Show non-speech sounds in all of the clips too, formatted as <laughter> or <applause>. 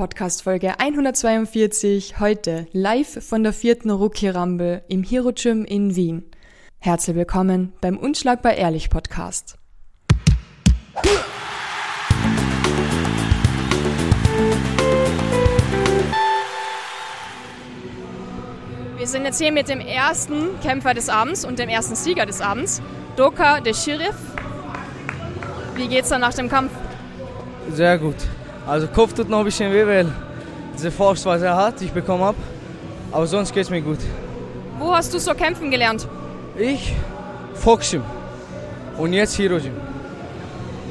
Podcast Folge 142, heute live von der vierten Rookie Rumble im Hero Gym in Wien. Herzlich willkommen beim Unschlagbar Ehrlich Podcast. Wir sind jetzt hier mit dem ersten Kämpfer des Abends und dem ersten Sieger des Abends, Doka de Sheriff. Wie geht's dann nach dem Kampf? Sehr gut. Also Kopf tut noch ein bisschen weh, weil diese Faust war sehr hart, die ich bekommen habe. Aber sonst geht's mir gut. Wo hast du so kämpfen gelernt? Ich, Foxgym. Und jetzt Hero Gym.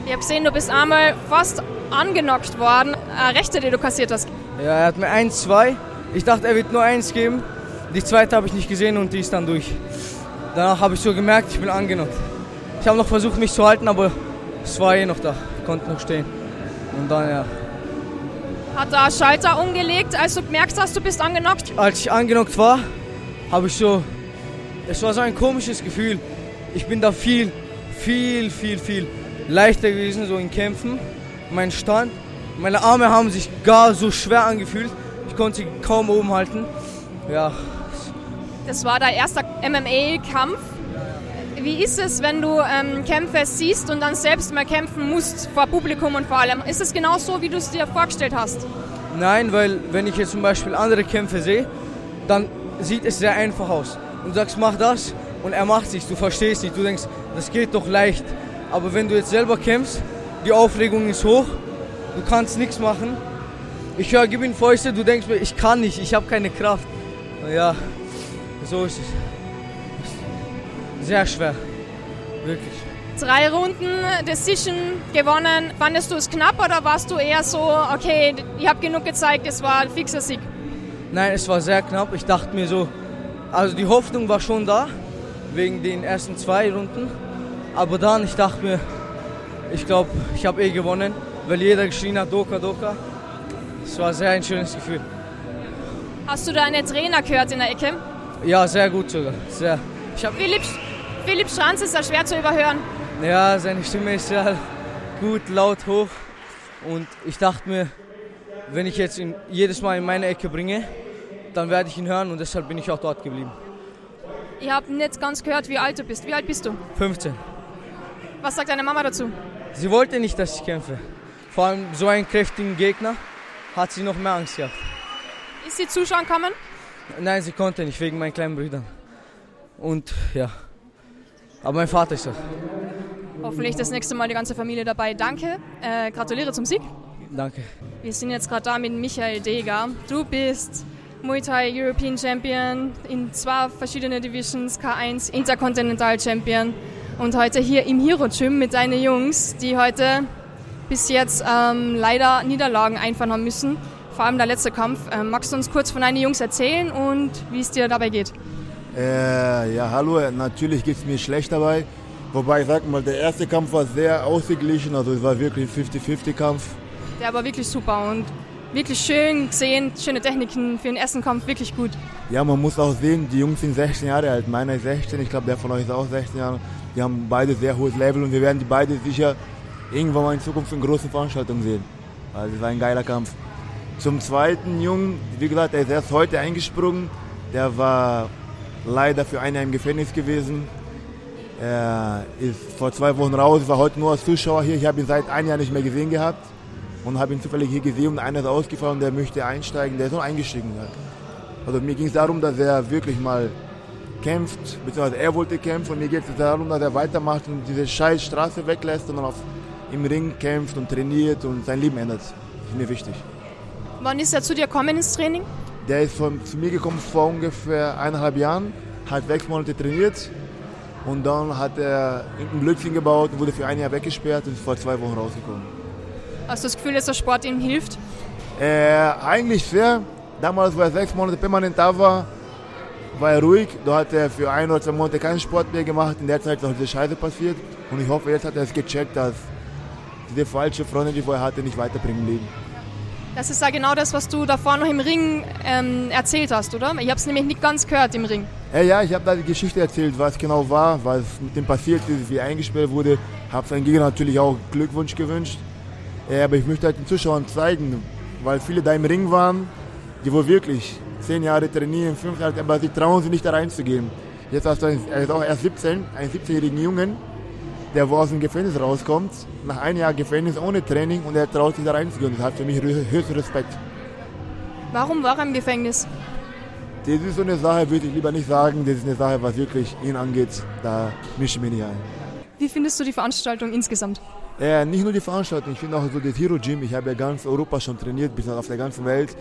Ich habe gesehen, du bist einmal fast angenockt worden. Eine Rechte, die du kassiert hast. Ja, er hat mir eins, zwei. Ich dachte, er wird nur eins geben. Die zweite habe ich nicht gesehen und die ist dann durch. Danach habe ich so gemerkt, ich bin angenockt. Ich habe noch versucht, mich zu halten, aber es war eh noch da. Ich konnte noch stehen. Und dann, ja. Hat er Schalter umgelegt, als du gemerkt hast, du bist angenockt? Als ich angenockt war, habe ich so. Es war so ein komisches Gefühl. Ich bin da viel, viel, viel, viel leichter gewesen, so in Kämpfen. Mein Stand, meine Arme haben sich gar so schwer angefühlt. Ich konnte sie kaum oben halten. Ja. Das war dein erster MMA-Kampf. Wie ist es, wenn du ähm, Kämpfe siehst und dann selbst mal kämpfen musst vor Publikum und vor allem? Ist es genau so, wie du es dir vorgestellt hast? Nein, weil wenn ich jetzt zum Beispiel andere Kämpfe sehe, dann sieht es sehr einfach aus. Und du sagst, mach das und er macht sich, du verstehst nicht, du denkst, das geht doch leicht. Aber wenn du jetzt selber kämpfst, die Aufregung ist hoch, du kannst nichts machen. Ich höre, gib ihm Fäuste, du denkst mir, ich kann nicht, ich habe keine Kraft. Ja, so ist es. Sehr schwer, wirklich. Drei Runden Decision gewonnen. Fandest du es knapp oder warst du eher so, okay, ich habe genug gezeigt, es war ein fixer Sieg? Nein, es war sehr knapp. Ich dachte mir so, also die Hoffnung war schon da, wegen den ersten zwei Runden. Aber dann, ich dachte mir, ich glaube, ich habe eh gewonnen, weil jeder geschrien hat, Doka, Doka. Es war sehr ein schönes Gefühl. Hast du deine Trainer gehört in der Ecke? Ja, sehr gut sogar. Sehr. Ich hab Philipp, Philipp Schranz ist ja schwer zu überhören. Ja, seine Stimme ist sehr gut, laut, hoch. Und ich dachte mir, wenn ich jetzt ihn jedes Mal in meine Ecke bringe, dann werde ich ihn hören und deshalb bin ich auch dort geblieben. Ich habe nicht ganz gehört, wie alt du bist. Wie alt bist du? 15. Was sagt deine Mama dazu? Sie wollte nicht, dass ich kämpfe. Vor allem so einen kräftigen Gegner hat sie noch mehr Angst gehabt. Ist sie zuschauen kommen? Nein, sie konnte nicht, wegen meinen kleinen Brüdern. Und ja, aber mein Vater ist da. Hoffentlich das nächste Mal die ganze Familie dabei. Danke, äh, gratuliere zum Sieg. Danke. Wir sind jetzt gerade da mit Michael Deger. Du bist Muay Thai European Champion in zwei verschiedenen Divisions, K1 Intercontinental Champion und heute hier im Hero Gym mit deinen Jungs, die heute bis jetzt ähm, leider Niederlagen einfahren haben müssen. Vor allem der letzte Kampf. Ähm, magst du uns kurz von deinen Jungs erzählen und wie es dir dabei geht? Äh, ja, hallo, natürlich geht es mir schlecht dabei. Wobei, ich sag mal, der erste Kampf war sehr ausgeglichen, also es war wirklich ein 50-50-Kampf. Der war wirklich super und wirklich schön gesehen, schöne Techniken für den ersten Kampf, wirklich gut. Ja, man muss auch sehen, die Jungs sind 16 Jahre alt, meiner ist 16, ich glaube, der von euch ist auch 16 Jahre. Die haben beide sehr hohes Level und wir werden die beide sicher irgendwann mal in Zukunft in großen Veranstaltungen sehen. Also es war ein geiler Kampf. Zum zweiten Jungen, wie gesagt, er ist erst heute eingesprungen. Der war leider für ein Jahr im Gefängnis gewesen. Er ist vor zwei Wochen raus, war heute nur als Zuschauer hier. Ich habe ihn seit einem Jahr nicht mehr gesehen gehabt und habe ihn zufällig hier gesehen und einer ist ausgefallen, der möchte einsteigen, der ist noch eingestiegen. Also mir ging es darum, dass er wirklich mal kämpft, beziehungsweise er wollte kämpfen und mir geht es darum, dass er weitermacht und diese scheiß Straße weglässt und dann auf, im Ring kämpft und trainiert und sein Leben ändert. Das ist mir wichtig. Wann ist er zu dir gekommen ins Training? Der ist von, zu mir gekommen vor ungefähr eineinhalb Jahren, hat sechs Monate trainiert und dann hat er ein Blödsinn gebaut und wurde für ein Jahr weggesperrt und ist vor zwei Wochen rausgekommen. Hast du das Gefühl, dass der Sport ihm hilft? Äh, eigentlich sehr. Damals, wo er sechs Monate permanent da war, war er ruhig. Da hat er für ein oder zwei Monate keinen Sport mehr gemacht. In der Zeit ist auch diese Scheiße passiert. Und ich hoffe, jetzt hat er es gecheckt, dass diese falsche Freundin, die vorher hatte, nicht weiterbringen im Leben. Das ist ja genau das, was du davor noch im Ring ähm, erzählt hast, oder? Ich habe es nämlich nicht ganz gehört im Ring. Ja, ja ich habe da die Geschichte erzählt, was genau war, was mit dem passiert ist, wie er eingesperrt wurde. Habe seinen Gegner natürlich auch Glückwunsch gewünscht. Ja, aber ich möchte halt den Zuschauern zeigen, weil viele da im Ring waren, die wohl wirklich zehn Jahre trainieren, fünf Jahre, aber sie trauen sich nicht da reinzugehen. Jetzt hast du einen, ist auch erst 17, einen 17-jährigen Jungen, der wo aus dem Gefängnis rauskommt, nach einem Jahr Gefängnis ohne Training und er traut sich da reinzugehen. Das hat für mich höchsten Respekt. Warum war er im Gefängnis? Das ist so eine Sache, würde ich lieber nicht sagen. Das ist eine Sache, was wirklich ihn angeht. Da mische ich mich nicht ein. Wie findest du die Veranstaltung insgesamt? Ja, nicht nur die Veranstaltung, ich finde auch so das Hero Gym. Ich habe ja ganz Europa schon trainiert, bis auf der ganzen Welt.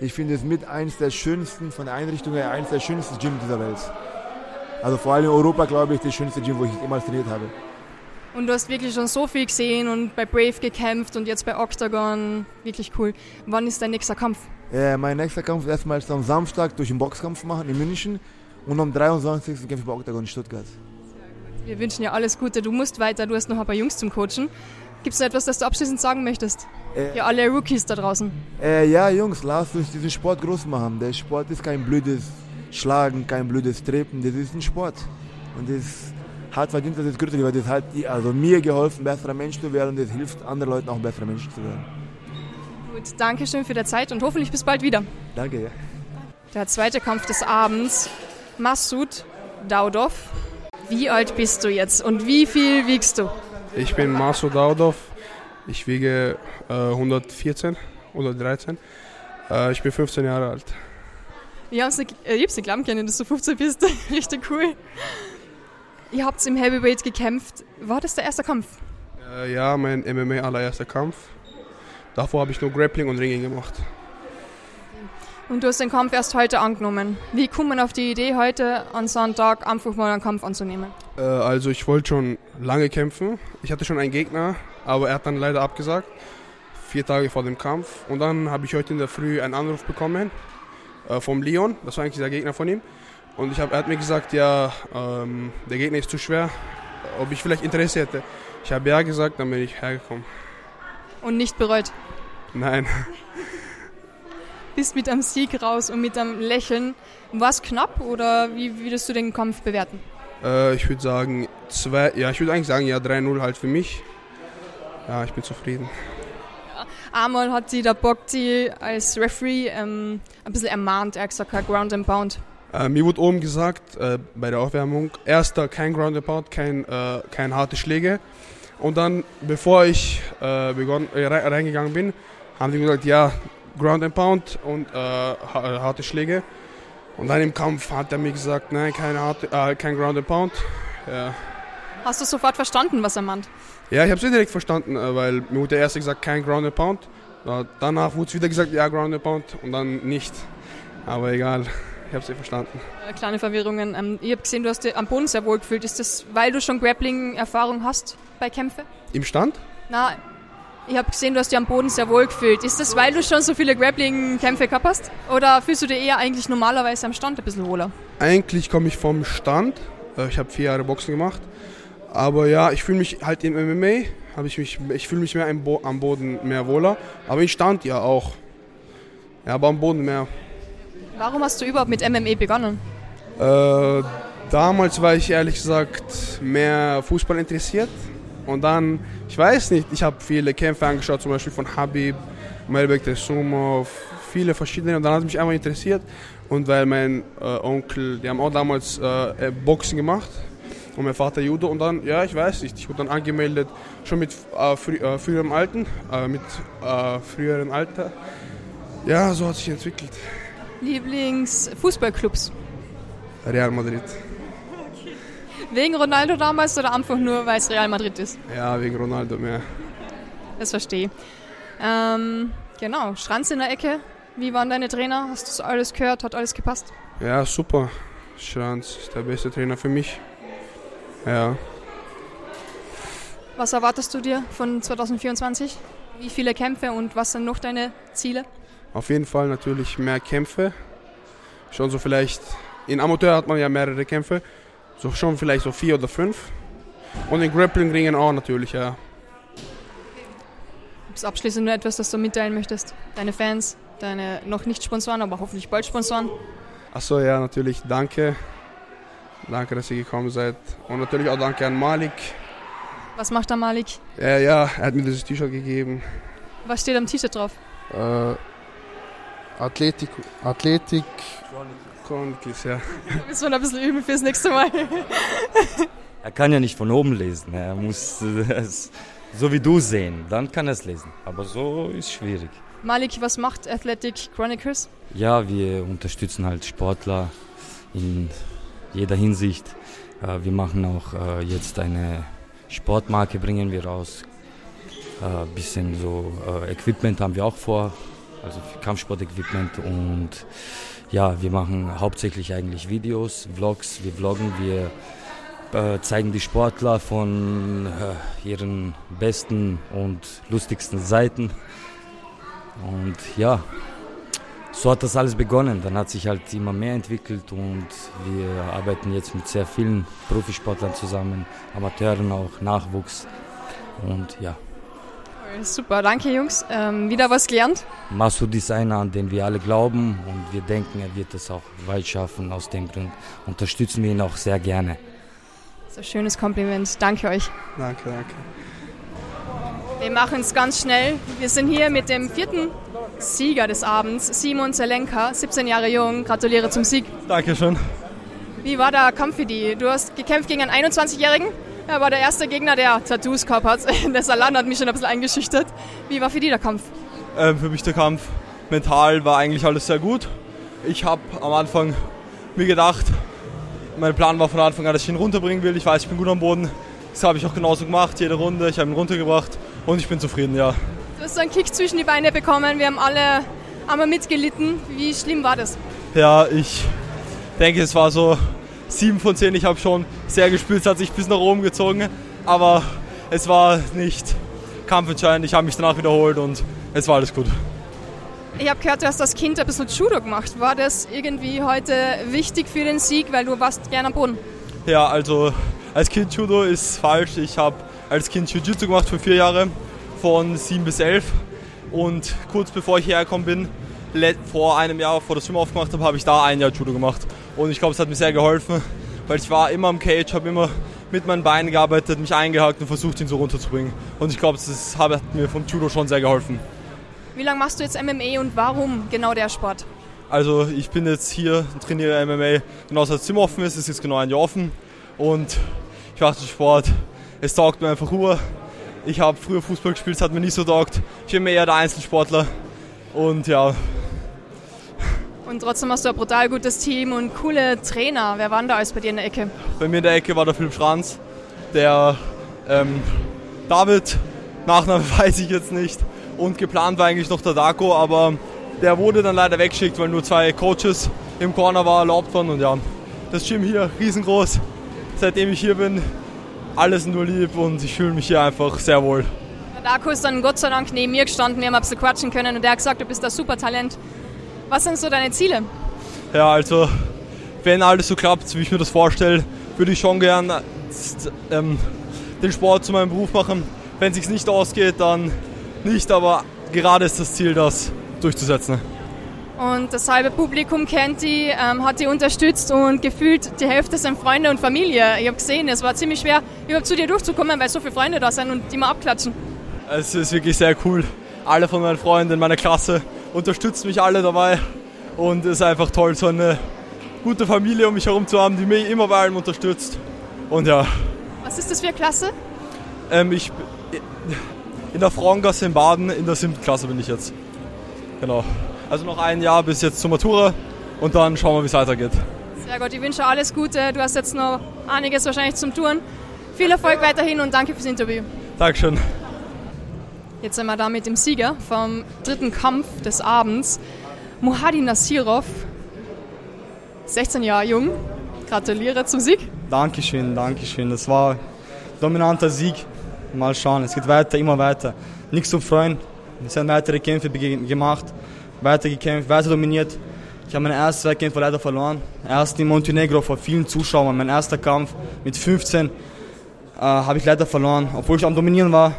Ich finde es mit eines der schönsten, von der Einrichtung her, eines der schönsten Gym dieser Welt. Also vor allem in Europa, glaube ich, das schönste Gym, wo ich jemals trainiert habe. Und du hast wirklich schon so viel gesehen und bei Brave gekämpft und jetzt bei Octagon. Wirklich cool. Wann ist dein nächster Kampf? Äh, mein nächster Kampf ist erstmal am Samstag durch den Boxkampf machen in München und am 23. kämpfe ich bei Octagon in Stuttgart. Wir wünschen dir alles Gute. Du musst weiter, du hast noch ein paar Jungs zum Coachen. Gibt es etwas, das du abschließend sagen möchtest? Äh, ja, alle Rookies da draußen. Äh, ja, Jungs, lasst uns diesen Sport groß machen. Der Sport ist kein blödes Schlagen, kein blödes Treten. Das ist ein Sport. Und das hat verdient, dass es größer wird. Das hat also mir geholfen, besserer Mensch zu werden und das hilft anderen Leuten auch besserer Mensch zu werden. Gut, danke schön für die Zeit und hoffentlich bis bald wieder. Danke, ja. Der zweite Kampf des Abends, Massoud Daudov. Wie alt bist du jetzt und wie viel wiegst du? Ich bin Massoud Daudov. Ich wiege äh, 114, 113. Äh, ich bin 15 Jahre alt. Ich habe es nicht, äh, nicht glauben können, dass du 15 bist. <laughs> Richtig cool. Ihr habt im Heavyweight gekämpft. War das der erste Kampf? Äh, ja, mein MMA allererster Kampf. Davor habe ich nur Grappling und Ringing gemacht. Und du hast den Kampf erst heute angenommen. Wie kommt man auf die Idee, heute an Sonntag einfach mal einen Kampf anzunehmen? Äh, also ich wollte schon lange kämpfen. Ich hatte schon einen Gegner, aber er hat dann leider abgesagt. Vier Tage vor dem Kampf. Und dann habe ich heute in der Früh einen Anruf bekommen äh, vom Leon. Das war eigentlich der Gegner von ihm. Und ich hab, er hat mir gesagt, ja, ähm, der Gegner ist zu schwer, ob ich vielleicht Interesse hätte. Ich habe ja gesagt, dann bin ich hergekommen. Und nicht bereut? Nein. <laughs> Bist mit einem Sieg raus und mit einem Lächeln. War es knapp oder wie würdest du den Kampf bewerten? Äh, ich würde sagen, zwei, ja, ich würde eigentlich sagen, ja, 3-0 halt für mich. Ja, ich bin zufrieden. Ja, einmal hat sie der Bogti als Referee ähm, ein bisschen ermahnt, er hat gesagt, Ground and Pound. Äh, mir wurde oben gesagt, äh, bei der Aufwärmung, erster kein Ground and Pound, kein, äh, kein harte Schläge. Und dann, bevor ich äh, begonnen, äh, reingegangen bin, haben sie gesagt, ja, Ground and Pound und äh, harte Schläge. Und dann im Kampf hat er mir gesagt, nein, keine harte, kein Ground and Pound. Ja. Hast du sofort verstanden, was er meint? Ja, ich habe es direkt verstanden, weil mir wurde erst gesagt, kein Ground and Pound. Danach wurde es wieder gesagt, ja, Ground and Pound und dann nicht. Aber egal, ich habe es verstanden. Kleine Verwirrungen. Ähm, ich habe gesehen, du hast dich am Boden sehr wohl gefühlt. Ist das, weil du schon Grappling-Erfahrung hast bei Kämpfen? Im Stand? Na, ich habe gesehen, du hast dich am Boden sehr wohl gefühlt. Ist das, weil du schon so viele Grappling-Kämpfe gehabt hast? Oder fühlst du dich eher eigentlich normalerweise am Stand ein bisschen wohler? Eigentlich komme ich vom Stand. Äh, ich habe vier Jahre Boxen gemacht. Aber ja, ich fühle mich halt im MMA, ich, mich, ich fühle mich mehr am Boden mehr wohler. Aber ich stand ja auch. Ja, aber am Boden mehr. Warum hast du überhaupt mit MMA begonnen? Äh, damals war ich ehrlich gesagt mehr Fußball interessiert. Und dann, ich weiß nicht, ich habe viele Kämpfe angeschaut, zum Beispiel von Habib, Melbek Sumo, viele verschiedene. Und dann hat mich einfach interessiert. Und weil mein äh, Onkel, die haben auch damals äh, Boxen gemacht und mein Vater Judo. Und dann, ja, ich weiß nicht, ich wurde dann angemeldet, schon mit äh, frü äh, früherem Alten, äh, mit äh, früheren Alter. Ja, so hat sich entwickelt. Lieblingsfußballclubs? Real Madrid. Wegen Ronaldo damals oder einfach nur, weil es Real Madrid ist? Ja, wegen Ronaldo mehr. Das verstehe ich. Ähm, genau, Schranz in der Ecke. Wie waren deine Trainer? Hast du das alles gehört? Hat alles gepasst? Ja, super. Schranz ist der beste Trainer für mich. Ja. Was erwartest du dir von 2024? Wie viele Kämpfe und was sind noch deine Ziele? Auf jeden Fall natürlich mehr Kämpfe. Schon so vielleicht, in Amateur hat man ja mehrere Kämpfe. So schon vielleicht so vier oder fünf. Und in Grappling-Ringen auch natürlich, ja. Gibt es abschließend nur etwas, das du mitteilen möchtest? Deine Fans, deine noch nicht Sponsoren, aber hoffentlich bald Sponsoren? Achso, ja, natürlich danke. Danke, dass ihr gekommen seid. Und natürlich auch danke an Malik. Was macht der Malik? Ja, ja, er hat mir dieses T-Shirt gegeben. Was steht am T-Shirt drauf? Äh, Athletik, Athletik Chronicles, ja. Müssen wir noch ein bisschen üben fürs nächste Mal. Er kann ja nicht von oben lesen. Er muss es so wie du sehen. Dann kann er es lesen. Aber so ist schwierig. Malik, was macht Athletic Chronicles? Ja, wir unterstützen halt Sportler in jeder Hinsicht. Äh, wir machen auch äh, jetzt eine Sportmarke, bringen wir raus. Ein äh, bisschen so Equipment haben wir auch vor, also Kampfsport-Equipment und ja, wir machen hauptsächlich eigentlich Videos, Vlogs, wir vloggen, wir äh, zeigen die Sportler von äh, ihren besten und lustigsten Seiten. Und ja, so hat das alles begonnen. Dann hat sich halt immer mehr entwickelt und wir arbeiten jetzt mit sehr vielen Profisportlern zusammen, Amateuren auch, Nachwuchs und ja. Super, danke Jungs. Ähm, wieder was gelernt? Massoud ist einer, an den wir alle glauben und wir denken, er wird es auch weit schaffen. Aus dem Grund unterstützen wir ihn auch sehr gerne. So schönes Kompliment. Danke euch. Danke, danke. Wir machen es ganz schnell. Wir sind hier mit dem vierten Sieger des Abends, Simon Zelenka, 17 Jahre jung. Gratuliere zum Sieg. Dankeschön. Wie war der Kampf für dich? Du hast gekämpft gegen einen 21-Jährigen. Er war der erste Gegner, der Tattoos gehabt hat. <laughs> Der Salan hat mich schon ein bisschen eingeschüchtert. Wie war für dich der Kampf? Ähm, für mich der Kampf mental war eigentlich alles sehr gut. Ich habe am Anfang mir gedacht, mein Plan war von Anfang an, dass ich ihn runterbringen will. Ich weiß, ich bin gut am Boden. Das habe ich auch genauso gemacht, jede Runde. Ich habe ihn runtergebracht und ich bin zufrieden, ja. Du hast so einen Kick zwischen die Beine bekommen. Wir haben alle einmal mitgelitten. Wie schlimm war das? Ja, ich denke, es war so 7 von 10. Ich habe schon sehr gespürt, es hat sich bis nach oben gezogen. Aber es war nicht kampfentscheidend. Ich habe mich danach wiederholt und es war alles gut. Ich habe gehört, du hast als Kind ein bisschen Judo gemacht. War das irgendwie heute wichtig für den Sieg, weil du warst gerne am Boden? Ja, also als Kind Judo ist falsch. Ich habe als Kind Jiu-Jitsu gemacht für vier Jahre, von sieben bis elf. Und kurz bevor ich hierher gekommen bin, vor einem Jahr, vor der Swim aufgemacht habe, habe ich da ein Jahr Judo gemacht. Und ich glaube, es hat mir sehr geholfen, weil ich war immer am Cage, habe immer mit meinen Beinen gearbeitet, mich eingehakt und versucht, ihn so runterzubringen. Und ich glaube, das hat mir vom Judo schon sehr geholfen. Wie lange machst du jetzt MMA und warum genau der Sport? Also ich bin jetzt hier und trainiere MMA, genauso als Zimmer offen ist, es ist genau ein Jahr offen und ich mache den Sport, es taugt mir einfach Ruhe. Ich habe früher Fußball gespielt, es hat mir nicht so taugt. Ich bin eher der Einzelsportler und ja. Und trotzdem hast du ein brutal gutes Team und coole Trainer. Wer war denn da alles bei dir in der Ecke? Bei mir in der Ecke war der Philipp Schranz, der ähm, David, Nachname <laughs> weiß ich jetzt nicht, und geplant war eigentlich noch der Daco, aber der wurde dann leider weggeschickt, weil nur zwei Coaches im Corner war erlaubt waren. Und ja, das Gym hier riesengroß. Seitdem ich hier bin, alles nur lieb und ich fühle mich hier einfach sehr wohl. Der Daco ist dann Gott sei Dank neben mir gestanden, wir haben ein bisschen quatschen können und der hat gesagt, du bist ein super Talent. Was sind so deine Ziele? Ja, also wenn alles so klappt, wie ich mir das vorstelle, würde ich schon gern ähm, den Sport zu meinem Beruf machen. Wenn es sich nicht ausgeht, dann nicht, aber gerade ist das Ziel, das durchzusetzen. Und das halbe Publikum kennt die, ähm, hat die unterstützt und gefühlt die Hälfte sind Freunde und Familie. Ich habe gesehen, es war ziemlich schwer, überhaupt zu dir durchzukommen, weil so viele Freunde da sind und die mal abklatschen. Es ist wirklich sehr cool. Alle von meinen Freunden in meiner Klasse unterstützen mich alle dabei und es ist einfach toll, so eine gute Familie um mich herum zu haben, die mich immer bei allem unterstützt. Und ja. Was ist das für eine Klasse? Ähm, ich, in der Frauengasse in Baden, in der siebten Klasse bin ich jetzt. Genau. Also noch ein Jahr bis jetzt zur Matura und dann schauen wir, wie es weitergeht. Sehr gut, ich wünsche alles Gute. Du hast jetzt noch einiges wahrscheinlich zum Touren. Viel Erfolg weiterhin und danke fürs Interview. Dankeschön. Jetzt sind wir da mit dem Sieger vom dritten Kampf des Abends, Muhadi Nasirov, 16 Jahre jung. Gratuliere zum Sieg. Dankeschön, Dankeschön. Das war ein dominanter Sieg. Mal schauen, es geht weiter, immer weiter. Nichts zu freuen. Es haben weitere Kämpfe gemacht, weiter gekämpft, weiter dominiert. Ich habe meine ersten zwei Kämpfe leider verloren. Erst in Montenegro vor vielen Zuschauern, mein erster Kampf mit 15 äh, habe ich leider verloren, obwohl ich am Dominieren war.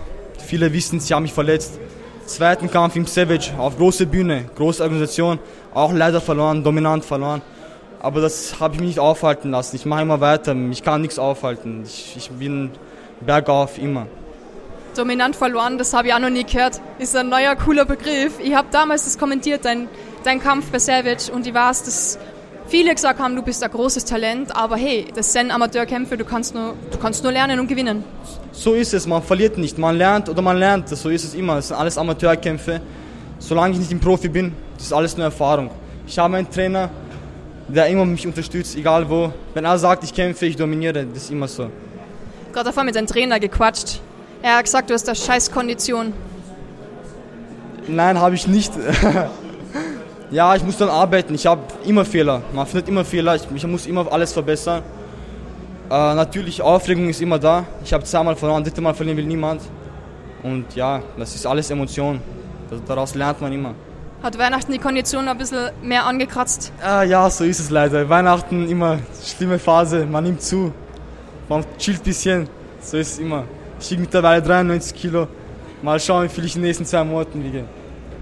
Viele wissen, sie haben mich verletzt. Zweiten Kampf im Savage auf große Bühne, große Organisation, auch leider verloren, dominant verloren. Aber das habe ich mich nicht aufhalten lassen. Ich mache immer weiter, ich kann nichts aufhalten. Ich, ich bin bergauf immer. Dominant verloren, das habe ich auch noch nie gehört. Ist ein neuer, cooler Begriff. Ich habe damals das kommentiert, dein, dein Kampf bei Savage, und ich weiß, dass viele gesagt haben, du bist ein großes Talent, aber hey, das sind Amateurkämpfe, du kannst nur, du kannst nur lernen und gewinnen. So ist es, man verliert nicht. Man lernt oder man lernt, so ist es immer. Das sind alles Amateurkämpfe. Solange ich nicht ein Profi bin, das ist alles nur Erfahrung. Ich habe einen Trainer, der immer mich unterstützt, egal wo. Wenn er sagt, ich kämpfe, ich dominiere, das ist immer so. Gerade davor mit deinem Trainer gequatscht. Er hat gesagt, du hast eine scheiß Kondition. Nein, habe ich nicht. <laughs> ja, ich muss dann arbeiten. Ich habe immer Fehler. Man findet immer Fehler. Ich, ich muss immer alles verbessern. Äh, natürlich, Aufregung ist immer da. Ich habe zweimal verloren, dritte Mal verlieren will niemand. Und ja, das ist alles Emotion. Daraus lernt man immer. Hat Weihnachten die Kondition ein bisschen mehr angekratzt? Äh, ja, so ist es leider. Weihnachten immer schlimme Phase. Man nimmt zu. Man chillt ein bisschen. So ist es immer. Ich wiege mittlerweile 93 Kilo. Mal schauen, wie viel ich in den nächsten zwei Monaten wiege.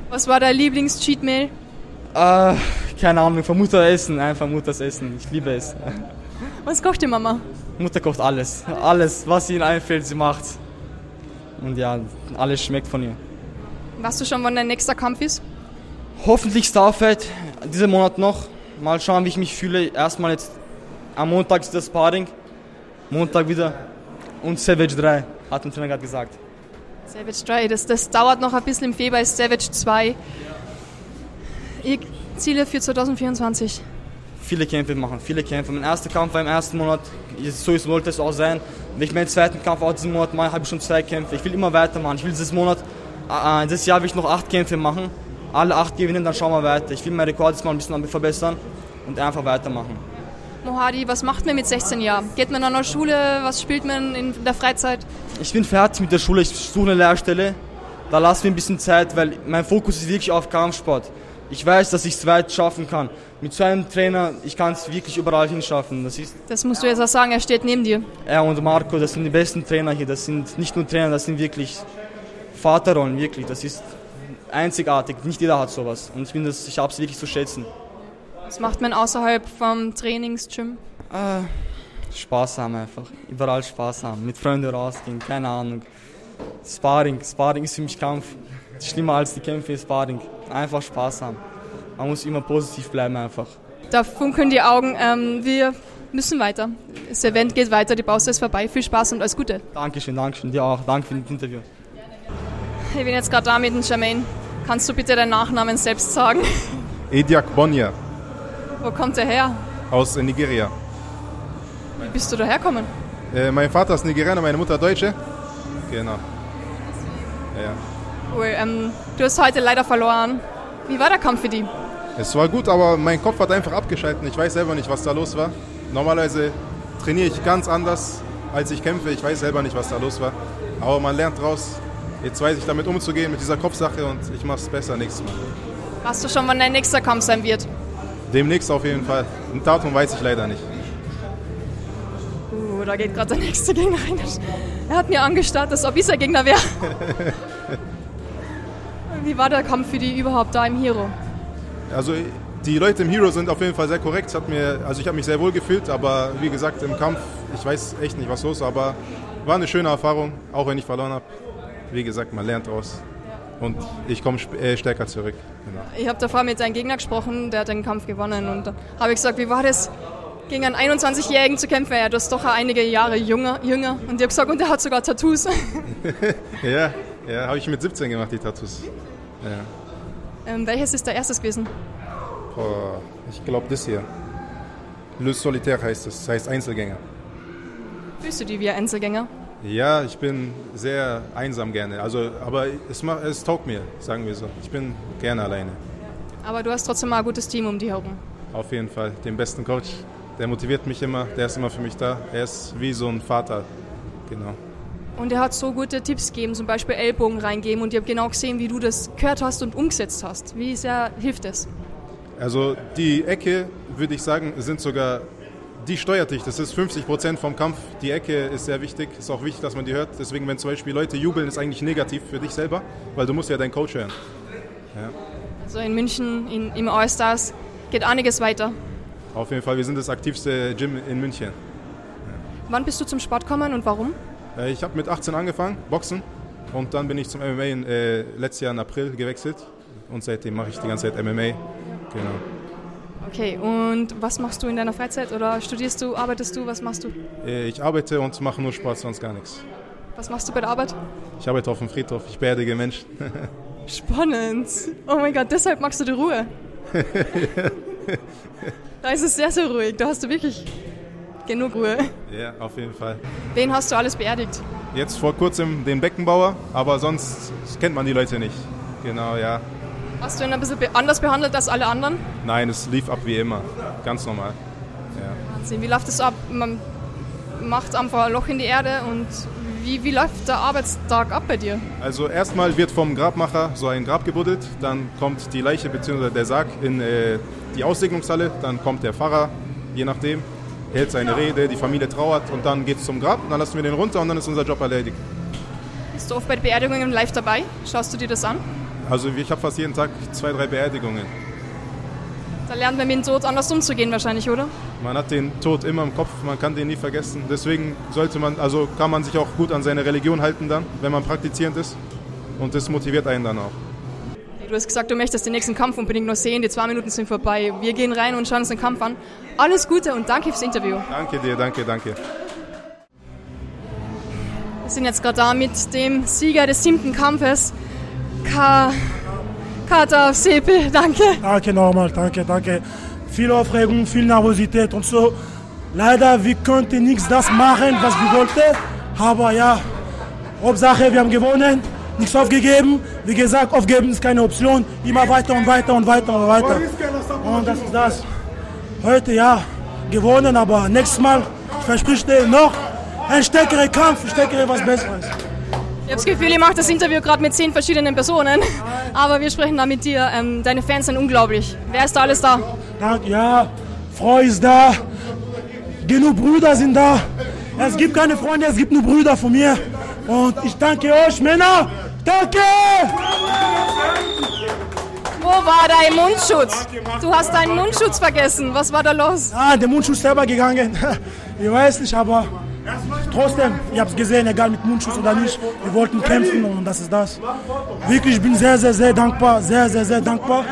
Was war dein Lieblings-Cheat-Meal? Äh, keine Ahnung, von Mutter essen, einfach Mutters Essen. Ich liebe es. Was kocht die Mama? Mutter kocht alles. Alles, was ihnen einfällt, sie macht. Und ja, alles schmeckt von ihr. Weißt du schon, wann dein nächster Kampf ist? Hoffentlich Starfight, diesen Monat noch. Mal schauen, wie ich mich fühle. Erstmal jetzt am Montag ist das Sparring. Montag wieder. Und Savage 3, hat der Trainer gerade gesagt. Savage 3, das, das dauert noch ein bisschen. Im Februar ist Savage 2. Ich Ziele für 2024? Viele Kämpfe machen, viele Kämpfe. Mein erster Kampf war im ersten Monat, so sollte es auch sein. Wenn ich meinen zweiten Kampf auch diesen Monat mache, habe ich schon zwei Kämpfe. Ich will immer weitermachen. Ich will dieses Monat, äh, dieses Jahr will ich noch acht Kämpfe machen. Alle acht gewinnen, dann schauen wir weiter. Ich will meinen Rekord jetzt mal ein bisschen verbessern und einfach weitermachen. Mohadi, was macht man mit 16 Jahren? Geht man an der Schule? Was spielt man in der Freizeit? Ich bin fertig mit der Schule, ich suche eine Lehrstelle. Da lassen wir ein bisschen Zeit, weil mein Fokus ist wirklich auf Kampfsport. Ich weiß, dass ich es weit schaffen kann. Mit so einem Trainer, ich kann es wirklich überall hinschaffen. Das, ist das musst du jetzt auch sagen, er steht neben dir. Er und Marco, das sind die besten Trainer hier. Das sind nicht nur Trainer, das sind wirklich Vaterrollen, wirklich. Das ist einzigartig. Nicht jeder hat sowas. Und ich finde, ich habe es wirklich zu schätzen. Was macht man außerhalb vom Trainingsgym? Äh, Spaß haben einfach. Überall Spaß haben. Mit Freunden rausgehen, keine Ahnung. Sparring. Sparring ist für mich Kampf. Schlimmer als die Kämpfe ist Sparring. Einfach Spaß haben. Man muss immer positiv bleiben einfach. Da funkeln die Augen. Ähm, wir müssen weiter. Das Event geht weiter, die Pause ist vorbei. Viel Spaß und alles Gute. Dankeschön, Dankeschön. Dir auch. Danke für das Interview. Ich bin jetzt gerade da mit dem Jermaine. Kannst du bitte deinen Nachnamen selbst sagen? <laughs> Ediak Bonya. Wo kommt er her? Aus Nigeria. Wie bist du da hergekommen? Äh, mein Vater ist Nigerianer, meine Mutter Deutsche. Genau. Ja, ja. Cool. Ähm, du hast heute leider verloren. Wie war der Kampf für dich? Es war gut, aber mein Kopf hat einfach abgeschaltet. Ich weiß selber nicht, was da los war. Normalerweise trainiere ich ganz anders, als ich kämpfe. Ich weiß selber nicht, was da los war. Aber man lernt draus. Jetzt weiß ich damit umzugehen, mit dieser Kopfsache und ich mache es besser nächstes Mal. Weißt du schon, wann dein nächster Kampf sein wird? Demnächst auf jeden Fall. Ein Datum weiß ich leider nicht. Uh, da geht gerade der nächste Gegner rein. Er hat mir angestarrt, als ob ich sein Gegner wäre. <laughs> Wie war der Kampf für die überhaupt da im Hero? Also die Leute im Hero sind auf jeden Fall sehr korrekt. Hat mir, also ich habe mich sehr wohl gefühlt, aber wie gesagt im Kampf, ich weiß echt nicht, was los war, aber war eine schöne Erfahrung, auch wenn ich verloren habe. Wie gesagt, man lernt raus und ich komme äh, stärker zurück. Genau. Ich habe davor mit einem Gegner gesprochen, der hat den Kampf gewonnen und da habe ich gesagt, wie war das, gegen einen 21-Jährigen zu kämpfen? Er ist doch einige Jahre jünger, jünger. und ich habe gesagt, und er hat sogar Tattoos. <laughs> ja, ja habe ich mit 17 gemacht, die Tattoos. Ja. Ähm, welches ist der erstes gewesen? Boah, ich glaube das hier. Le Solitaire heißt es, das heißt Einzelgänger. Fühlst du dich wie ein Einzelgänger? Ja, ich bin sehr einsam gerne. Also, aber es, es taugt mir, sagen wir so. Ich bin gerne alleine. Aber du hast trotzdem mal ein gutes Team um dich herum. Auf jeden Fall. Den besten Coach, der motiviert mich immer, der ist immer für mich da. Er ist wie so ein Vater. Genau. Und er hat so gute Tipps gegeben, zum Beispiel Ellbogen reingeben. Und ich habe genau gesehen, wie du das gehört hast und umgesetzt hast. Wie sehr hilft es? Also die Ecke, würde ich sagen, sind sogar die steuert dich. Das ist 50 Prozent vom Kampf. Die Ecke ist sehr wichtig. Ist auch wichtig, dass man die hört. Deswegen, wenn zum Beispiel Leute jubeln, ist eigentlich negativ für dich selber, weil du musst ja deinen Coach hören. Ja. Also in München, in, im All-Stars, geht einiges weiter. Auf jeden Fall, wir sind das aktivste Gym in München. Ja. Wann bist du zum Sport gekommen und warum? Ich habe mit 18 angefangen, Boxen. und dann bin ich zum MMA in, äh, letztes Jahr im April gewechselt und seitdem mache ich die ganze Zeit MMA. Genau. Okay, und was machst du in deiner Freizeit oder studierst du, arbeitest du, was machst du? Äh, ich arbeite und mache nur Sport, sonst gar nichts. Was machst du bei der Arbeit? Ich arbeite auf dem Friedhof, ich beerdige Menschen. <laughs> Spannend. Oh mein Gott, deshalb magst du die Ruhe. <laughs> da ist es sehr, sehr ruhig. Da hast du wirklich genug Ruhe. ja, auf jeden Fall. Wen hast du alles beerdigt? Jetzt vor kurzem den Beckenbauer, aber sonst kennt man die Leute nicht. Genau, ja. Hast du ihn ein bisschen anders behandelt als alle anderen? Nein, es lief ab wie immer. Ganz normal. Ja. Wahnsinn, wie läuft das ab? Man macht einfach ein Loch in die Erde und wie, wie läuft der Arbeitstag ab bei dir? Also erstmal wird vom Grabmacher so ein Grab gebuddelt, dann kommt die Leiche bzw. der Sarg in äh, die Aussegnungshalle, dann kommt der Pfarrer, je nachdem, hält seine Rede, die Familie trauert und dann geht es zum Grab, dann lassen wir den runter und dann ist unser Job erledigt. Bist du oft bei Beerdigungen live dabei? Schaust du dir das an? Also ich habe fast jeden Tag zwei, drei Beerdigungen. Da lernt man mit dem Tod anders umzugehen wahrscheinlich, oder? Man hat den Tod immer im Kopf, man kann den nie vergessen. Deswegen sollte man, also kann man sich auch gut an seine Religion halten dann, wenn man praktizierend ist. Und das motiviert einen dann auch. Du hast gesagt, du möchtest den nächsten Kampf unbedingt noch sehen. Die zwei Minuten sind vorbei. Wir gehen rein und schauen uns den Kampf an. Alles Gute und danke fürs Interview. Danke dir, danke, danke. Wir sind jetzt gerade da mit dem Sieger des siebten Kampfes, Ka Kata Sepe. Danke. Danke nochmal, danke, danke. Viel Aufregung, viel Nervosität und so. Leider, wir konnten nichts das machen, was wir wollten. Aber ja, Hauptsache, wir haben gewonnen, nichts aufgegeben. Wie gesagt, aufgeben ist keine Option. Immer weiter und weiter und weiter und weiter. Und das ist das. Heute ja, gewonnen, aber nächstes Mal, ich verspreche dir noch ein stärkerer Kampf, stärkerer was Besseres. Ich habe das Gefühl, ihr macht das Interview gerade mit zehn verschiedenen Personen, aber wir sprechen da mit dir. Ähm, deine Fans sind unglaublich. Wer ist da alles da? Ja, Frau ist da, genug Brüder sind da. Es gibt keine Freunde, es gibt nur Brüder von mir. Und ich danke euch, Männer. Danke! Wo war dein Mundschutz? Du hast deinen Mundschutz vergessen. Was war da los? Ah, der Mundschutz ist selber gegangen. <laughs> Ich weiß nicht, aber trotzdem, ich habe es gesehen, egal mit Mundschutz oder nicht. Wir wollten kämpfen und das ist das. Wirklich, ich bin sehr, sehr, sehr dankbar. Sehr, sehr, sehr dankbar.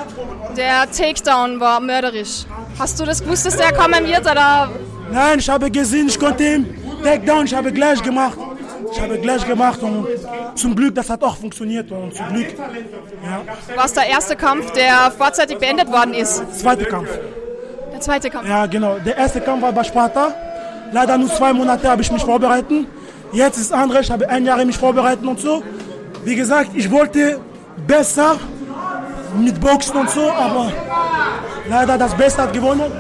Der Takedown war mörderisch. Hast du das gewusst, dass der kommen wird? Oder? Nein, ich habe gesehen, ich konnte ihn Takedown, ich habe gleich gemacht. Ich habe gleich gemacht und zum Glück, das hat auch funktioniert und zum Glück. Ja. Was der erste Kampf, der vorzeitig beendet worden ist? Zweiter Kampf. Der zweite Kampf. Ja, genau. Der erste Kampf war bei Sparta. Leider nur zwei Monate habe ich mich vorbereitet. Jetzt ist andere, ich habe ein Jahr mich vorbereitet und so. Wie gesagt, ich wollte besser mit Boxen und so, aber leider das Beste hat gewonnen.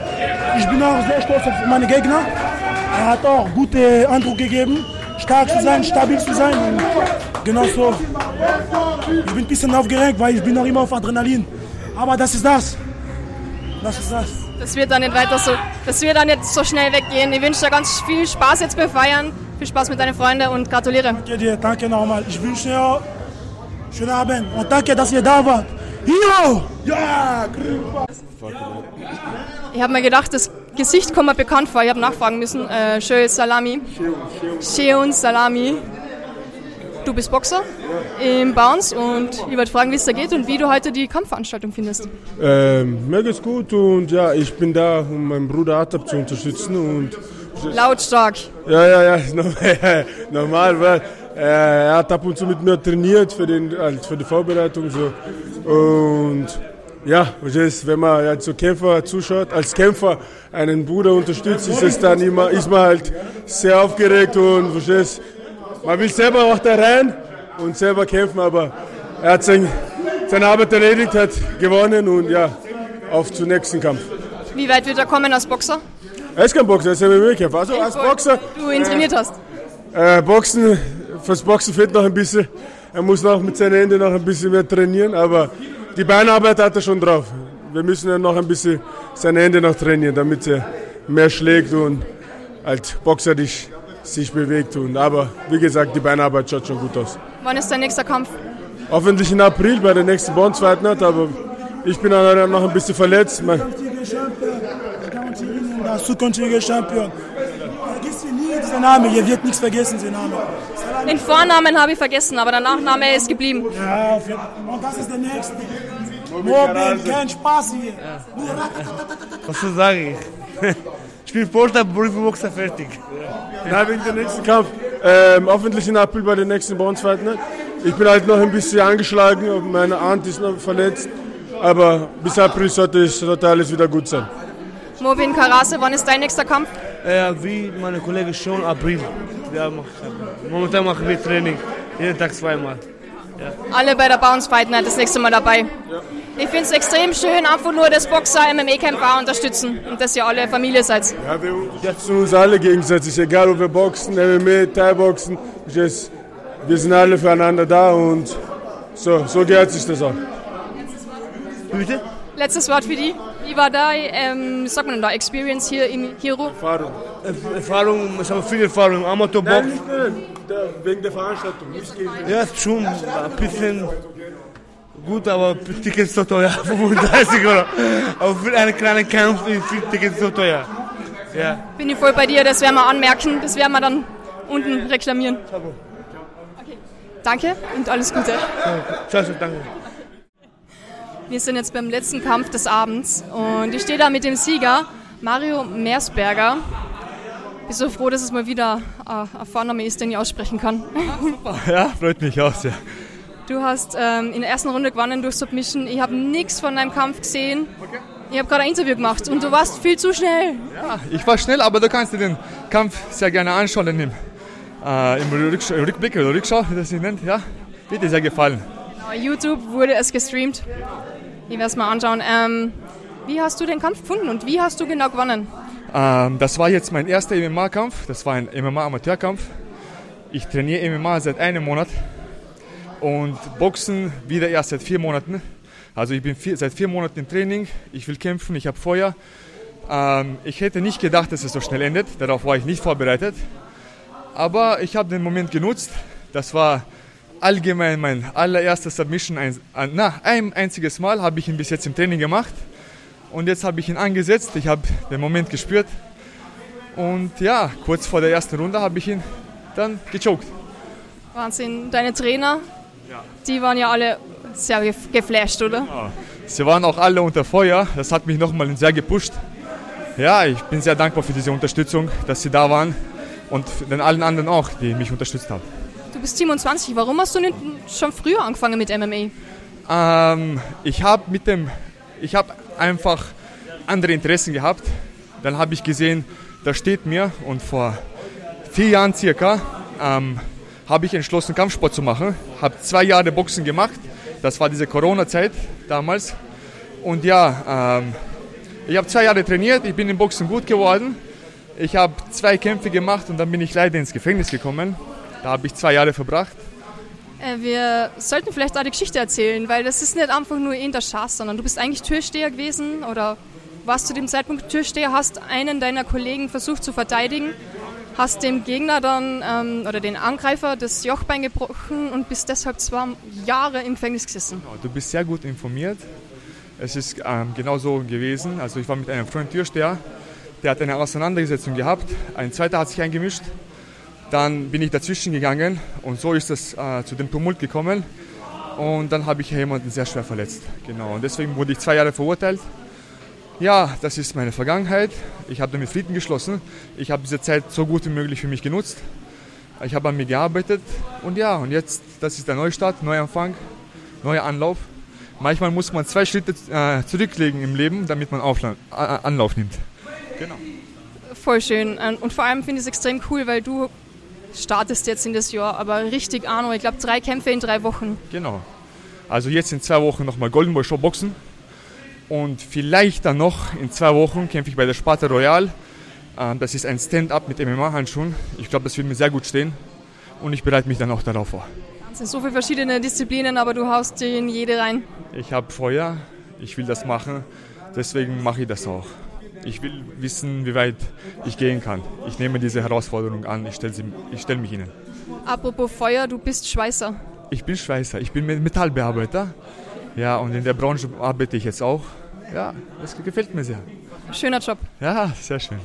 Ich bin auch sehr stolz auf meine Gegner. Er hat auch gute Eindruck gegeben, stark zu sein, stabil zu sein. Und genau so. Ich bin ein bisschen aufgeregt, weil ich bin noch immer auf Adrenalin. Aber das ist das. Das ist das. Das wird dann nicht weiter so, das wird dann nicht so schnell weggehen. Ich wünsche dir ganz viel Spaß jetzt beim Feiern. Viel Spaß mit deinen Freunden und gratuliere. Danke dir, danke nochmal. Ich wünsche dir einen schönen Abend und danke, dass ihr da wart. Hero! Ja! Ich habe mir gedacht, das Gesicht kommt mir bekannt vor. Ich habe nachfragen müssen. Äh, Sheo Salami. Sheon Salami. Du bist Boxer im Bounce und ich wollte fragen, wie es da geht und wie du heute die Kampfveranstaltung findest. Ähm, mir geht's gut und ja, ich bin da, um meinen Bruder Atab zu unterstützen und Lautstark. ja, ja, ja, <laughs> normal weil äh, er hat ab und zu mit mir trainiert für, den, halt für die Vorbereitung so und ja, verstehst, wenn man halt so Kämpfer zuschaut, als Kämpfer einen Bruder unterstützt, ist es dann immer, ist man halt sehr aufgeregt und verstehst, man will selber auch da rein und selber kämpfen, aber er hat sein, seine Arbeit erledigt, hat gewonnen und ja, auf zum nächsten Kampf. Wie weit wird er kommen als Boxer? Er ist kein Boxer, er ist ein MMA-Kämpfer. Also als Boxer, Du ihn trainiert hast. äh, Boxen, fürs Boxen fehlt noch ein bisschen. Er muss noch mit seinen Händen noch ein bisschen mehr trainieren, aber die Beinarbeit hat er schon drauf. Wir müssen ja noch ein bisschen seine Hände noch trainieren, damit er mehr schlägt und halt boxerisch sich bewegt. Und, aber wie gesagt, die Beinarbeit schaut schon gut aus. Wann ist dein nächster Kampf? Hoffentlich in April bei der nächsten Bond-Fight nicht, aber ich bin noch ein bisschen verletzt. Mein, Der zukünftige Champion. Dieser der Name, hier wird nichts vergessen, der Name. Den Vornamen habe ich vergessen, aber der Nachname ist geblieben. Ja, und das ist der nächste. Mobbing, kein Spaß hier. Was soll sage ich? Ich bin Porter, Profiboxer, fertig. Na, wegen der nächsten Kampf. Ähm, hoffentlich in April bei den nächsten Bones-Fight. Ne? Ich bin halt noch ein bisschen angeschlagen und meine Hand ist noch verletzt. Aber bis April sollte, es, sollte alles wieder gut sein. Mobin Karase, wann ist dein nächster Kampf? Äh, wie meine Kollegen schon, April. Ja, mach, momentan machen wir Training. Jeden Tag zweimal. Alle bei der Bounce Fight Night das nächste Mal dabei. Ich finde es extrem schön, einfach nur das Boxer MMA-Kämpfer unterstützen und dass ihr alle Familie seid. Ja, wir unterstützen uns alle gegenseitig, egal ob wir boxen, MMA, Thai-Boxen. Wir sind alle füreinander da und so, so gehört sich das auch. Bitte? Letztes Wort für die. Wie war da, ähm, wie sagt man denn da, Experience hier im Hero? Erfahrung. Erf- Erfahrung, ich habe viel Erfahrung. Amateurbox. Nein, nicht wegen der Veranstaltung, Ja, schon ein bisschen gut, aber Ticket ist so teuer. <laughs> 35 Euro. Aber für einen kleinen Kampf ist viel Ticket so teuer. Ja. Bin ich voll bei dir, das werden wir anmerken, das werden wir dann unten reklamieren. Okay. Danke und alles Gute. Ciao, ciao, danke. Wir sind jetzt beim letzten Kampf des Abends und ich stehe da mit dem Sieger, Mario Meersberger. Bin so froh, dass es mal wieder äh, ein Vorname ist, den ich aussprechen kann. Ja, freut mich auch sehr. Du hast ähm, in der ersten Runde gewonnen durch Submission. Ich habe nichts von deinem Kampf gesehen. Ich habe gerade ein Interview gemacht und du warst viel zu schnell. Ja, ich war schnell, aber du kannst dir den Kampf sehr gerne anschauen dem, äh, im Rücksch Rückblick oder Rückschau, wie das sich nennt. Ja, wird dir sehr gefallen. YouTube wurde es gestreamt. Ich werde es mal anschauen. Ähm, wie hast du den Kampf gefunden und wie hast du genau gewonnen? Ähm, das war jetzt mein erster MMA-Kampf. Das war ein MMA-Amateurkampf. Ich trainiere MMA seit einem Monat und Boxen wieder erst seit vier Monaten. Also ich bin vier, seit vier Monaten im Training. Ich will kämpfen, ich habe Feuer. Ähm, ich hätte nicht gedacht, dass es so schnell endet. Darauf war ich nicht vorbereitet. Aber ich habe den Moment genutzt. Das war allgemein mein allererster Submission. Ein, na, ein einziges Mal habe ich ihn bis jetzt im Training gemacht. Und jetzt habe ich ihn angesetzt. Ich habe den Moment gespürt. Und ja, kurz vor der ersten Runde habe ich ihn dann gechoked. Wahnsinn. Deine Trainer, die waren ja alle sehr gef- geflasht, oder? Sie waren auch alle unter Feuer. Das hat mich nochmal sehr gepusht. Ja, ich bin sehr dankbar für diese Unterstützung, dass sie da waren. Und den allen anderen auch, die mich unterstützt haben. Du bist 27. Warum hast du nicht schon früher angefangen mit MMA? Ähm, ich habe mit dem, ich habe einfach andere Interessen gehabt. Dann habe ich gesehen, da steht mir und vor vier Jahren circa ähm, habe ich entschlossen, Kampfsport zu machen. Habe zwei Jahre Boxen gemacht. Das war diese Corona-Zeit damals. Und ja, ähm, ich habe zwei Jahre trainiert. Ich bin im Boxen gut geworden. Ich habe zwei Kämpfe gemacht und dann bin ich leider ins Gefängnis gekommen. Da habe ich zwei Jahre verbracht. Äh, wir sollten vielleicht auch die Geschichte erzählen, weil das ist nicht einfach nur in der Chance, sondern du bist eigentlich Türsteher gewesen oder warst zu dem Zeitpunkt Türsteher, hast einen deiner Kollegen versucht zu verteidigen, hast dem Gegner dann ähm, oder den Angreifer das Jochbein gebrochen und bist deshalb zwei Jahre im Gefängnis gesessen. Du bist sehr gut informiert. Es ist ähm, genau so gewesen. Also ich war mit einem Freund Türsteher, der hat eine Auseinandersetzung gehabt. Ein zweiter hat sich eingemischt. Dann bin ich dazwischen gegangen und so ist es äh, zu dem Tumult gekommen. Und dann habe ich jemanden sehr schwer verletzt. Genau. Und deswegen wurde ich zwei Jahre verurteilt. Ja, das ist meine Vergangenheit. Ich habe damit Frieden geschlossen. Ich habe diese Zeit so gut wie möglich für mich genutzt. Ich habe an mir gearbeitet und ja, und jetzt, das ist der Neustart, Neuanfang, neuer Anlauf. Manchmal muss man zwei Schritte äh, zurücklegen im Leben, damit man Aufla Anlauf nimmt. Genau. Voll schön. Und vor allem finde ich es extrem cool, weil du startest jetzt in das Jahr, aber richtig Ahnung. Ich glaube, drei Kämpfe in drei Wochen. Genau. Also jetzt in zwei Wochen nochmal Golden Boy Show Boxen. Und vielleicht dann noch in zwei Wochen kämpfe ich bei der Sparta Royal. Ähm, Das ist ein Stand-up mit MMA-Handschuhen. Ich glaube, das wird mir sehr gut stehen. Und ich bereite mich dann auch darauf vor. Es sind so viele verschiedene Disziplinen, aber du haust dir in jede rein. Ich habe Feuer, ich will das machen, deswegen mache ich das auch. Ich will wissen, wie weit ich gehen kann. Ich nehme diese Herausforderung an, ich stelle stell mich ihnen. Apropos Feuer, du bist Schweißer. Ich bin Schweißer, ich bin Metallbearbeiter. Ja, und in der Branche arbeite ich jetzt auch. ja, das gefällt mir sehr. Schöner Job. Ja, sehr schön.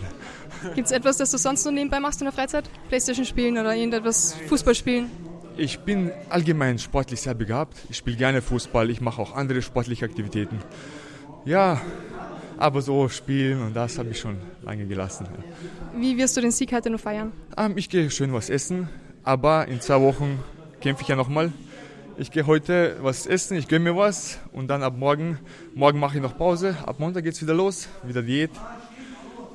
Gibt es etwas, das du sonst noch nebenbei machst in der Freizeit? Playstation spielen oder irgendetwas Fußball spielen? Ich bin allgemein sportlich sehr begabt. Ich spiele gerne Fußball, ich mache auch andere sportliche Aktivitäten. Ja, aber so spielen und das habe ich schon lange gelassen. Ja. Wie wirst du den Sieg heute noch feiern? Ähm, ich gehe schön was essen, aber in zwei Wochen kämpfe ich ja nochmal. Ich gehe heute was essen, ich gönne mir was und dann ab morgen, morgen mache ich noch Pause, ab Montag geht es wieder los, wieder Diät.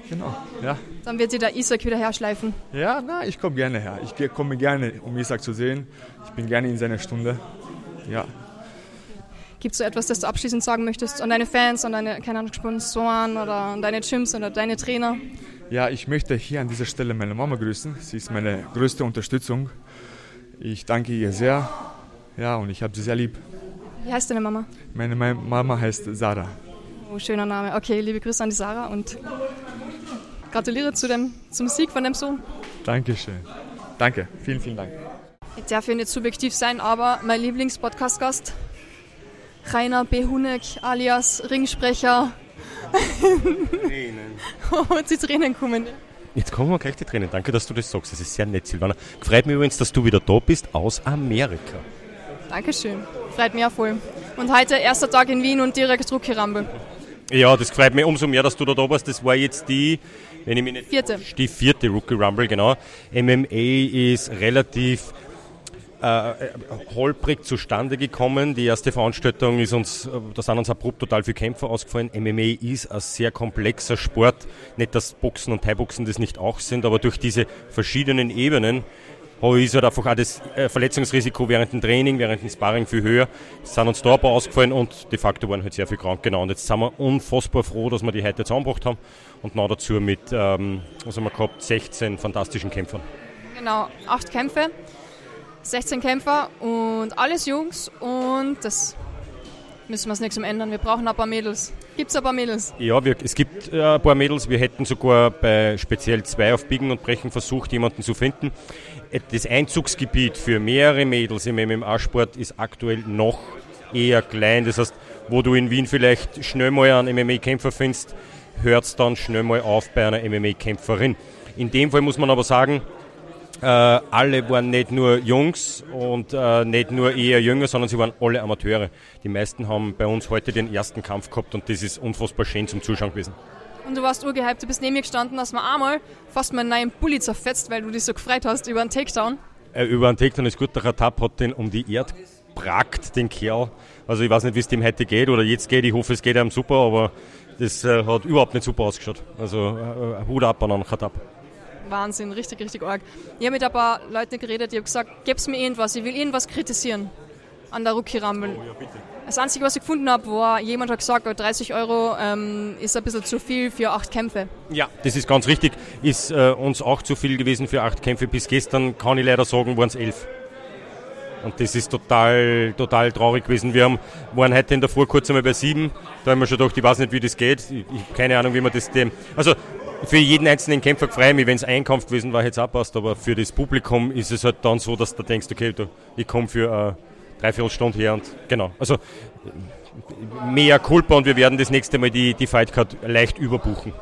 Genau, ja. Dann wird sie der Isaac wieder herschleifen. Ja, na, ich komme gerne her. Ich komme gerne, um Isaac zu sehen. Ich bin gerne in seiner Stunde. Ja. Gibt es so etwas, das du abschließend sagen möchtest an deine Fans, an deine keine Ahnung, Sponsoren oder an deine Gyms oder deine Trainer? Ja, ich möchte hier an dieser Stelle meine Mama grüßen. Sie ist meine größte Unterstützung. Ich danke ihr sehr. Ja, und ich habe sie sehr lieb. Wie heißt deine Mama? Meine Mama heißt Sarah. Oh, schöner Name. Okay, liebe Grüße an die Sarah und gratuliere zu dem, zum Sieg von dem Sohn. Dankeschön. Danke, vielen, vielen Dank. Ich darf ja nicht subjektiv sein, aber mein Lieblings-Podcast-Gast, Rainer B. Huneck alias Ringsprecher. Tränen. <laughs> Und die Tränen kommen. Jetzt kommen wir gleich die Tränen. Danke, dass du das sagst. Das ist sehr nett, Silvana. Freut mich übrigens, dass du wieder da bist aus Amerika. Dankeschön. Freut mich auch voll. Und heute erster Tag in Wien und direkt Rookie Rumble. Ja, das freut mich umso mehr, dass du da da warst. Das war jetzt die, wenn ich mich nicht vierte. Die vierte Rookie Rumble, genau. MMA ist relativ äh, holprig zustande gekommen. Die erste Veranstaltung ist uns, da sind uns abrupt total viele Kämpfer ausgefallen. MMA ist ein sehr komplexer Sport. Nicht, dass Boxen und Thai-Boxen das nicht auch sind, aber durch diese verschiedenen Ebenen ist halt einfach auch das äh, Verletzungsrisiko während dem Training, während dem Sparring viel höher. Es sind uns da ein paar ausgefallen und de facto waren halt sehr viel krank. Genau. Und jetzt sind wir unfassbar froh, dass wir die heute zusammengebracht haben und noch dazu mit, ähm, was haben wir gehabt, 16 fantastischen Kämpfern. Genau, acht Kämpfe. 16 Kämpfer und alles Jungs und das müssen wir nächste Mal ändern. Wir brauchen ein paar Mädels. Gibt es ein paar Mädels? Ja, wir, es gibt äh, ein paar Mädels. Wir hätten sogar bei speziell zwei auf Biegen und Brechen versucht, jemanden zu finden. Äh, das Einzugsgebiet für mehrere Mädels im MMA-Sport ist aktuell noch eher klein. Das heißt, wo du in Wien vielleicht schnell mal einen MMA-Kämpfer findest, hört es dann schnell mal auf bei einer MMA-Kämpferin. In dem Fall muss man aber sagen, äh, alle waren nicht nur Jungs und äh, nicht nur eher Jünger, sondern sie waren alle Amateure. Die meisten haben bei uns heute den ersten Kampf gehabt und das ist unfassbar schön zum Zuschauen gewesen. Und du warst urgehypt, du bist neben mir gestanden, hast mir einmal fast meinen neuen Bulli zerfetzt, weil du dich so gefreut hast über einen Takedown. Äh, über einen Takedown ist gut, der Ratab hat den um die Erde brackt, den Kerl. Also ich weiß nicht, wie es dem heute geht oder jetzt geht, ich hoffe es geht einem super, aber das äh, hat überhaupt nicht super ausgeschaut. Also äh, Hut ab an Ratab. Wahnsinn, richtig, richtig arg. Ich habe mit ein paar Leuten geredet, die haben gesagt, gib's mir irgendwas, ich will irgendwas kritisieren an der Rookie Rumble. Oh, ja, das Einzige, was ich gefunden habe, war, jemand hat gesagt, 30 Euro ähm, ist ein bisschen zu viel für acht Kämpfe. Ja, das ist ganz richtig. Ist äh, uns auch zu viel gewesen für acht Kämpfe. Bis gestern, kann ich leider sagen, waren es elf. Und das ist total, total traurig gewesen. Wir haben, waren heute in der Früh kurz einmal bei sieben. Da haben wir schon gedacht, ich weiß nicht, wie das geht. Ich, ich keine Ahnung, wie man das dem. Also für jeden einzelnen Kämpfer freue ich mich, wenn es ein Kampf gewesen war, hätte es auch passt, aber für das Publikum ist es halt dann so, dass du denkst, okay, du, ich komme für eine äh, Dreiviertelstunde her und genau. Also mehr Culpa und wir werden das nächste Mal die, die Fightcard leicht überbuchen.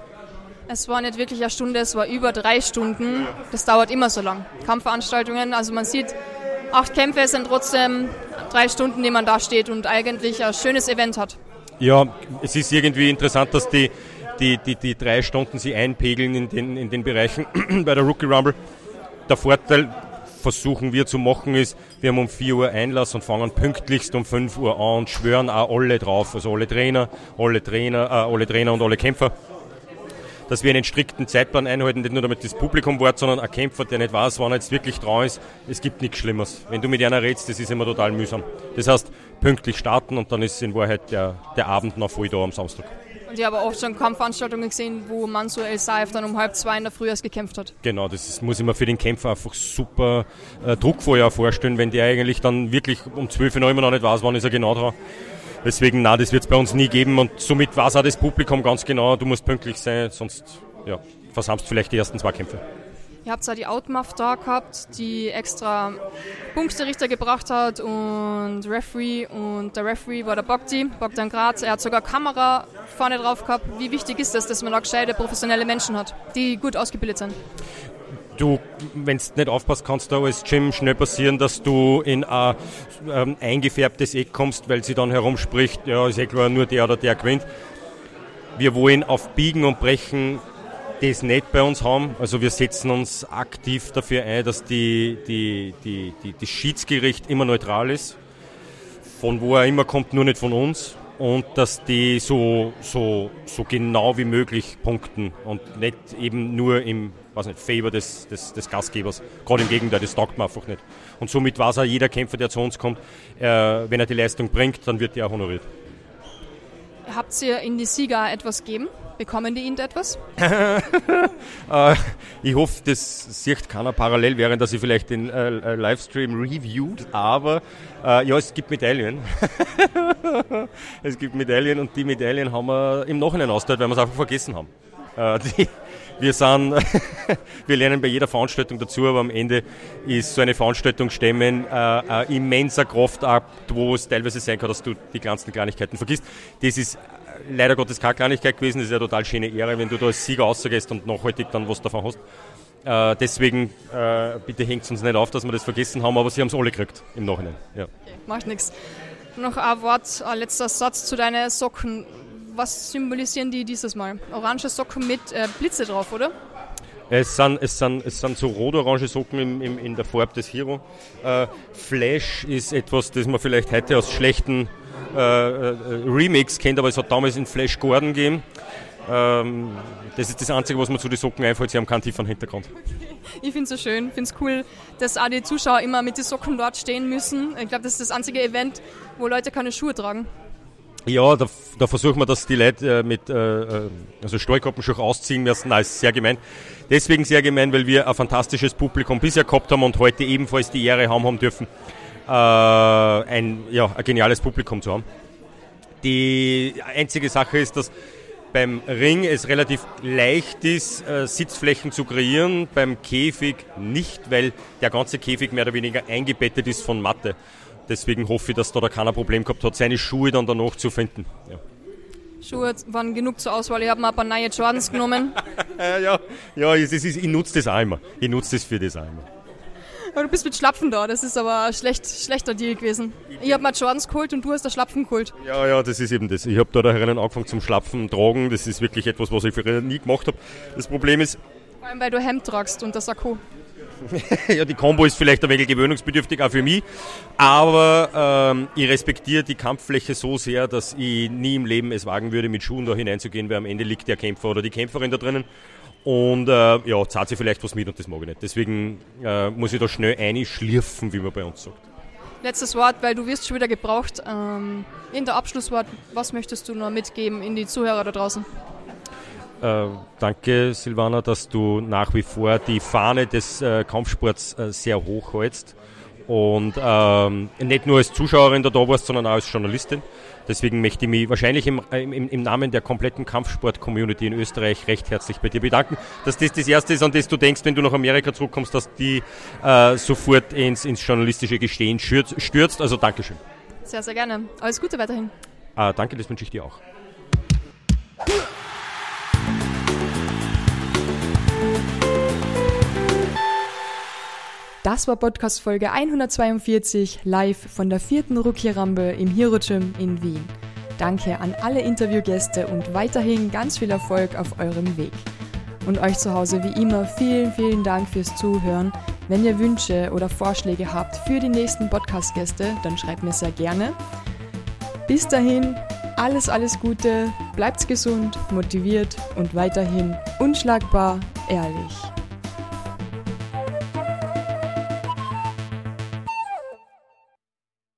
Es war nicht wirklich eine Stunde, es war über drei Stunden. Das dauert immer so lang. Kampfveranstaltungen, also man sieht, acht Kämpfe sind trotzdem drei Stunden, die man da steht und eigentlich ein schönes Event hat. Ja, es ist irgendwie interessant, dass die die, die, die drei Stunden sie einpegeln in den, in den Bereichen <clears throat> bei der Rookie Rumble. Der Vorteil versuchen wir zu machen ist, wir haben um 4 Uhr Einlass und fangen pünktlichst um 5 Uhr an und schwören auch alle drauf, also alle Trainer, alle Trainer, äh, alle Trainer und alle Kämpfer, dass wir einen strikten Zeitplan einhalten, nicht nur damit das Publikum wart, sondern ein Kämpfer, der nicht weiß, wann er jetzt wirklich dran ist, es gibt nichts Schlimmes. Wenn du mit einer redest, das ist immer total mühsam. Das heißt, pünktlich starten und dann ist in Wahrheit der, der Abend noch voll da am Samstag. Ich habe auch schon Kampfveranstaltungen gesehen, wo Mansur El Saif dann um halb zwei in der Früh erst gekämpft hat. Genau, das ist, muss ich mir für den Kämpfer einfach super äh, Druckfeuer vorstellen, wenn der eigentlich dann wirklich um 12 Uhr immer noch nicht weiß, wann ist er genau dran. Deswegen, na, das wird es bei uns nie geben und somit weiß auch das Publikum ganz genau, du musst pünktlich sein, sonst ja, versammst vielleicht die ersten zwei Kämpfe. Ihr habt zwar die Outmuff da gehabt, die extra Punkterichter gebracht hat und Referee und der Referee war der Bogdi, Bogdan Graz. Er hat sogar Kamera vorne drauf gehabt. Wie wichtig ist das, dass man da gescheite professionelle Menschen hat, die gut ausgebildet sind? Du, wenn du nicht aufpasst, kannst du als Gym schnell passieren, dass du in ein ähm, eingefärbtes Eck kommst, weil sie dann herumspricht, ja, ist eh klar, nur der oder der gewinnt. Wir wollen auf Biegen und Brechen das nicht bei uns haben. Also wir setzen uns aktiv dafür ein, dass die, die, die, die, das Schiedsgericht immer neutral ist. Von wo er immer kommt, nur nicht von uns. Und dass die so, so, so genau wie möglich punkten und nicht eben nur im weiß nicht, Favor des, des, des Gastgebers. Gerade im Gegenteil, das taugt man einfach nicht. Und somit weiß auch jeder Kämpfer, der zu uns kommt, äh, wenn er die Leistung bringt, dann wird er auch honoriert. Habt ihr in die Sieger etwas gegeben? Bekommen die Ihnen etwas? <laughs> äh, ich hoffe, das sieht keiner parallel, während dass ich vielleicht den äh, äh, Livestream reviewt, aber äh, ja, es gibt Medaillen. <laughs> es gibt Medaillen und die Medaillen haben wir im Nachhinein ausgeteilt, weil wir es einfach vergessen haben. Äh, die, wir sind, <laughs> wir lernen bei jeder Veranstaltung dazu, aber am Ende ist so eine Veranstaltung stemmen äh, ein immenser Kraftakt, wo es teilweise sein kann, dass du die kleinsten Kleinigkeiten vergisst. Das ist leider Gottes keine Kleinigkeit gewesen. Das ist ja total schöne Ehre, wenn du da als Sieger rausgehst und nachhaltig dann was davon hast. Äh, deswegen äh, bitte hängt es uns nicht auf, dass wir das vergessen haben, aber sie haben es alle gekriegt im Nachhinein. Ja. Okay, macht nichts. Noch ein Wort, ein letzter Satz zu deinen Socken. Was symbolisieren die dieses Mal? Orange Socken mit äh, Blitze drauf, oder? Es sind, es sind, es sind so rot-orange Socken im, im, in der Farbe des Hero. Äh, Flash ist etwas, das man vielleicht heute aus schlechten äh, äh, Remix kennt, aber es hat damals in Flash Gordon gegeben. Ähm, das ist das Einzige, was mir zu den Socken einfällt. Sie haben keinen tiefen Hintergrund. <laughs> Ich finde es so schön, finde es cool, dass auch die Zuschauer immer mit den Socken dort stehen müssen. Ich glaube, das ist das einzige Event, wo Leute keine Schuhe tragen. Ja, da, da versuchen wir, dass die Leute äh, mit äh, äh also Stallkappenschuhe ausziehen müssen. Nein, ist sehr gemein. Deswegen sehr gemein, weil wir ein fantastisches Publikum bisher gehabt haben und heute ebenfalls die Ehre haben haben dürfen, äh, ein, ja, ein geniales Publikum zu haben. Die einzige Sache ist, dass beim Ring es relativ leicht ist, äh, Sitzflächen zu kreieren, beim Käfig nicht, weil der ganze Käfig mehr oder weniger eingebettet ist von Matte. Deswegen hoffe ich, dass da, da keiner Problem gehabt hat, seine Schuhe dann danach zu finden. Ja. Schuhe waren genug zur Auswahl. Ich habe mir ein paar neue Jordans genommen. <laughs> ja, ja, ja ich, ich nutze das auch immer. Ich nutze das für das auch immer. Aber du bist mit Schlapfen da, das ist aber ein schlecht, schlechter Deal gewesen. Ich habe mal Jordans geholt und du hast der Schlapfen geholt. Ja, ja, das ist eben das. Ich habe da herinnen angefangen zum Schlapfen tragen. Das ist wirklich etwas, was ich früher nie gemacht habe. Das Problem ist... Vor allem, weil du Hemd tragst und das Sakko. <laughs> ja, die Combo ist vielleicht ein wenig gewöhnungsbedürftig auch für mich, aber ähm, ich respektiere die Kampffläche so sehr, dass ich nie im Leben es wagen würde, mit Schuhen da hineinzugehen, weil am Ende liegt der Kämpfer oder die Kämpferin da drinnen und äh, ja, zahlt sie vielleicht was mit und das mag ich nicht. Deswegen äh, muss ich da schnell einschlirfen, wie man bei uns sagt. Letztes Wort, weil du wirst schon wieder gebraucht. Ähm, in der Abschlusswort, was möchtest du noch mitgeben in die Zuhörer da draußen? Äh, danke, Silvana, dass du nach wie vor die Fahne des äh, Kampfsports äh, sehr hoch hältst und ähm, nicht nur als Zuschauerin da, da warst, sondern auch als Journalistin. Deswegen möchte ich mich wahrscheinlich im, im, im Namen der kompletten Kampfsport-Community in Österreich recht herzlich bei dir bedanken, dass das das Erste ist, an das du denkst, wenn du nach Amerika zurückkommst, dass die äh, sofort ins, ins journalistische Gestehen stürzt. Also Dankeschön. Sehr, sehr gerne. Alles Gute weiterhin. Äh, danke, das wünsche ich dir auch. Das war Podcast Folge 142 live von der vierten Rookie-Rampe im Hero Gym in Wien. Danke an alle Interviewgäste und weiterhin ganz viel Erfolg auf eurem Weg. Und euch zu Hause wie immer vielen, vielen Dank fürs Zuhören. Wenn ihr Wünsche oder Vorschläge habt für die nächsten Podcast-Gäste, dann schreibt mir sehr gerne. Bis dahin, alles, alles Gute, bleibt gesund, motiviert und weiterhin unschlagbar ehrlich.